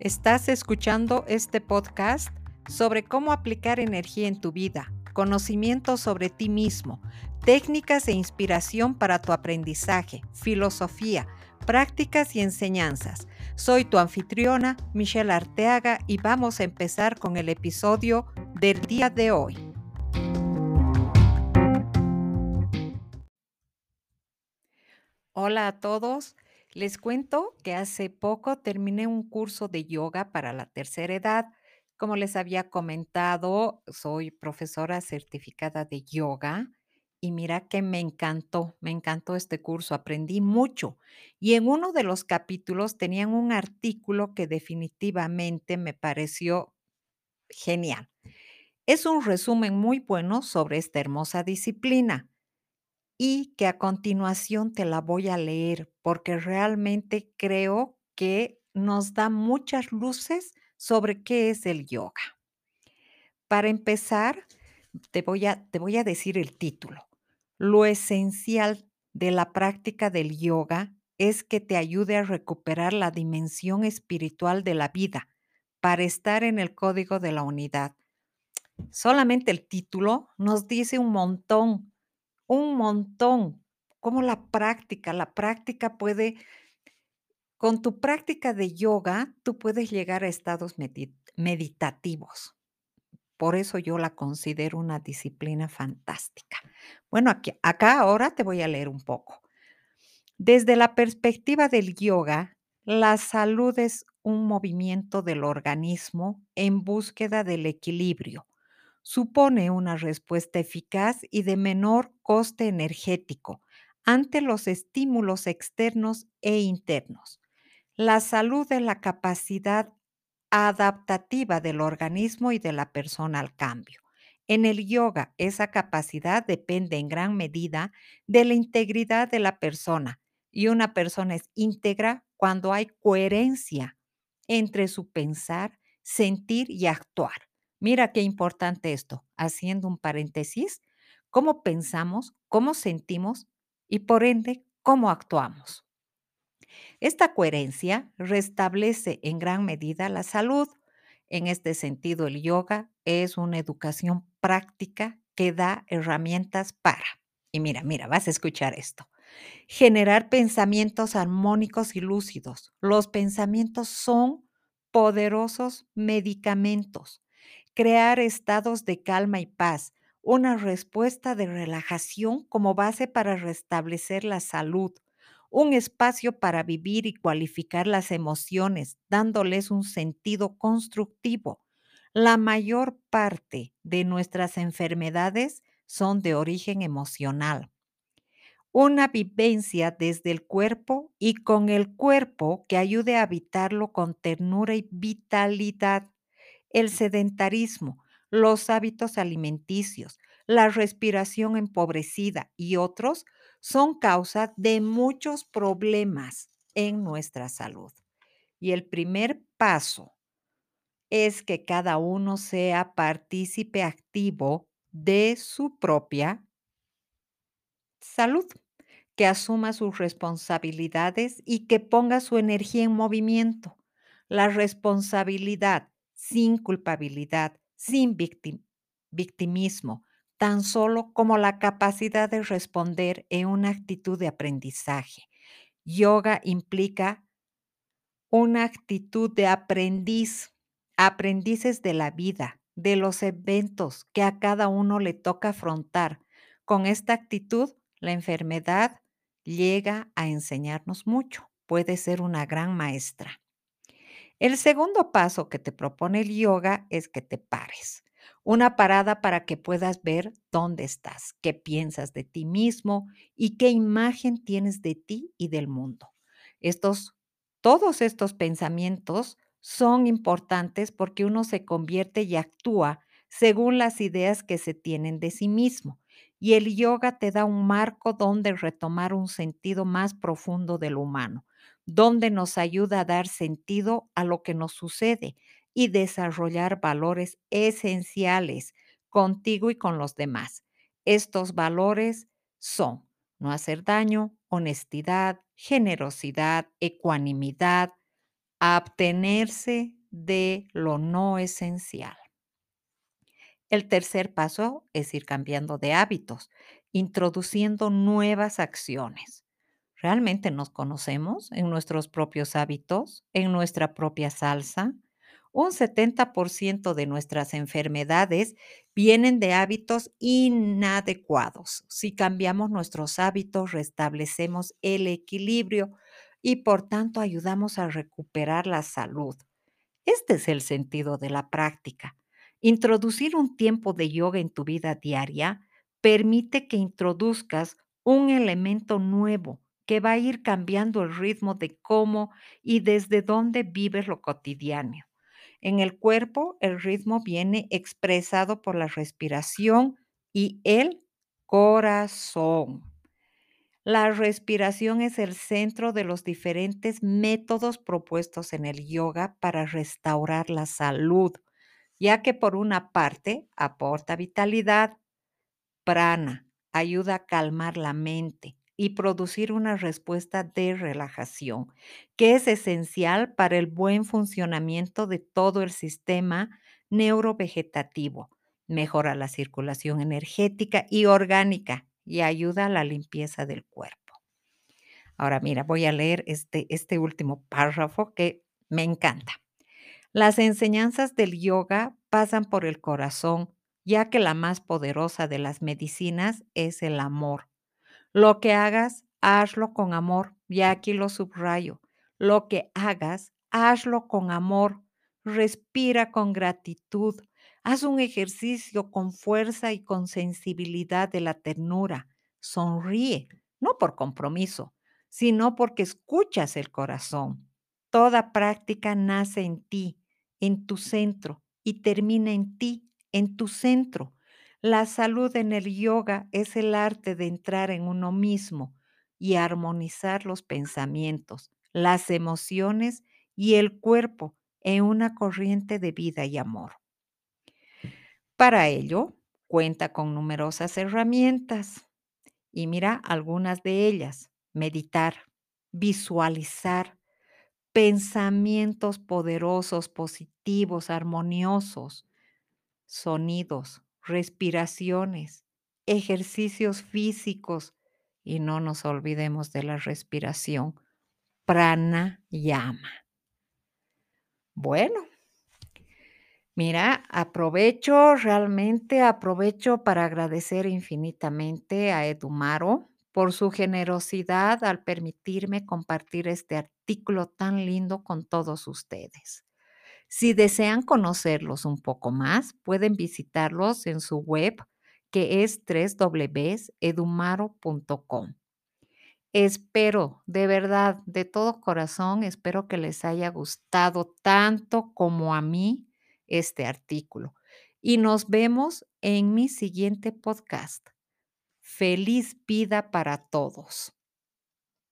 Estás escuchando este podcast sobre cómo aplicar energía en tu vida, conocimiento sobre ti mismo, técnicas e inspiración para tu aprendizaje, filosofía, prácticas y enseñanzas. Soy tu anfitriona, Michelle Arteaga, y vamos a empezar con el episodio del día de hoy. Hola a todos. Les cuento que hace poco terminé un curso de yoga para la tercera edad. Como les había comentado, soy profesora certificada de yoga y mira que me encantó, me encantó este curso, aprendí mucho. Y en uno de los capítulos tenían un artículo que definitivamente me pareció genial. Es un resumen muy bueno sobre esta hermosa disciplina y que a continuación te la voy a leer porque realmente creo que nos da muchas luces sobre qué es el yoga. Para empezar, te voy a, te voy a decir el título. Lo esencial de la práctica del yoga es que te ayude a recuperar la dimensión espiritual de la vida para estar en el código de la unidad. Solamente el título nos dice un montón un montón. Como la práctica, la práctica puede, con tu práctica de yoga, tú puedes llegar a estados meditativos. Por eso yo la considero una disciplina fantástica. Bueno, aquí, acá ahora te voy a leer un poco. Desde la perspectiva del yoga, la salud es un movimiento del organismo en búsqueda del equilibrio supone una respuesta eficaz y de menor coste energético ante los estímulos externos e internos. La salud es la capacidad adaptativa del organismo y de la persona al cambio. En el yoga, esa capacidad depende en gran medida de la integridad de la persona y una persona es íntegra cuando hay coherencia entre su pensar, sentir y actuar. Mira qué importante esto, haciendo un paréntesis, cómo pensamos, cómo sentimos y por ende cómo actuamos. Esta coherencia restablece en gran medida la salud. En este sentido, el yoga es una educación práctica que da herramientas para, y mira, mira, vas a escuchar esto, generar pensamientos armónicos y lúcidos. Los pensamientos son poderosos medicamentos crear estados de calma y paz, una respuesta de relajación como base para restablecer la salud, un espacio para vivir y cualificar las emociones, dándoles un sentido constructivo. La mayor parte de nuestras enfermedades son de origen emocional. Una vivencia desde el cuerpo y con el cuerpo que ayude a habitarlo con ternura y vitalidad el sedentarismo, los hábitos alimenticios, la respiración empobrecida y otros son causa de muchos problemas en nuestra salud. Y el primer paso es que cada uno sea partícipe activo de su propia salud, que asuma sus responsabilidades y que ponga su energía en movimiento. La responsabilidad sin culpabilidad, sin victimismo, tan solo como la capacidad de responder en una actitud de aprendizaje. Yoga implica una actitud de aprendiz, aprendices de la vida, de los eventos que a cada uno le toca afrontar. Con esta actitud, la enfermedad llega a enseñarnos mucho, puede ser una gran maestra. El segundo paso que te propone el yoga es que te pares. Una parada para que puedas ver dónde estás, qué piensas de ti mismo y qué imagen tienes de ti y del mundo. Estos, todos estos pensamientos son importantes porque uno se convierte y actúa según las ideas que se tienen de sí mismo. Y el yoga te da un marco donde retomar un sentido más profundo del humano donde nos ayuda a dar sentido a lo que nos sucede y desarrollar valores esenciales contigo y con los demás. Estos valores son no hacer daño, honestidad, generosidad, ecuanimidad, abstenerse de lo no esencial. El tercer paso es ir cambiando de hábitos, introduciendo nuevas acciones. ¿Realmente nos conocemos en nuestros propios hábitos, en nuestra propia salsa? Un 70% de nuestras enfermedades vienen de hábitos inadecuados. Si cambiamos nuestros hábitos, restablecemos el equilibrio y por tanto ayudamos a recuperar la salud. Este es el sentido de la práctica. Introducir un tiempo de yoga en tu vida diaria permite que introduzcas un elemento nuevo que va a ir cambiando el ritmo de cómo y desde dónde vives lo cotidiano. En el cuerpo, el ritmo viene expresado por la respiración y el corazón. La respiración es el centro de los diferentes métodos propuestos en el yoga para restaurar la salud ya que por una parte aporta vitalidad, prana, ayuda a calmar la mente y producir una respuesta de relajación, que es esencial para el buen funcionamiento de todo el sistema neurovegetativo. Mejora la circulación energética y orgánica y ayuda a la limpieza del cuerpo. Ahora mira, voy a leer este, este último párrafo que me encanta. Las enseñanzas del yoga pasan por el corazón, ya que la más poderosa de las medicinas es el amor. Lo que hagas, hazlo con amor, y aquí lo subrayo. Lo que hagas, hazlo con amor. Respira con gratitud. Haz un ejercicio con fuerza y con sensibilidad de la ternura. Sonríe, no por compromiso, sino porque escuchas el corazón. Toda práctica nace en ti en tu centro y termina en ti, en tu centro. La salud en el yoga es el arte de entrar en uno mismo y armonizar los pensamientos, las emociones y el cuerpo en una corriente de vida y amor. Para ello, cuenta con numerosas herramientas y mira algunas de ellas. Meditar, visualizar, pensamientos poderosos, positivos, armoniosos, sonidos, respiraciones, ejercicios físicos y no nos olvidemos de la respiración pranayama. Bueno, mira, aprovecho, realmente aprovecho para agradecer infinitamente a Edumaro por su generosidad al permitirme compartir este artículo tan lindo con todos ustedes. Si desean conocerlos un poco más, pueden visitarlos en su web que es www.edumaro.com. Espero, de verdad, de todo corazón, espero que les haya gustado tanto como a mí este artículo. Y nos vemos en mi siguiente podcast. Feliz vida para todos.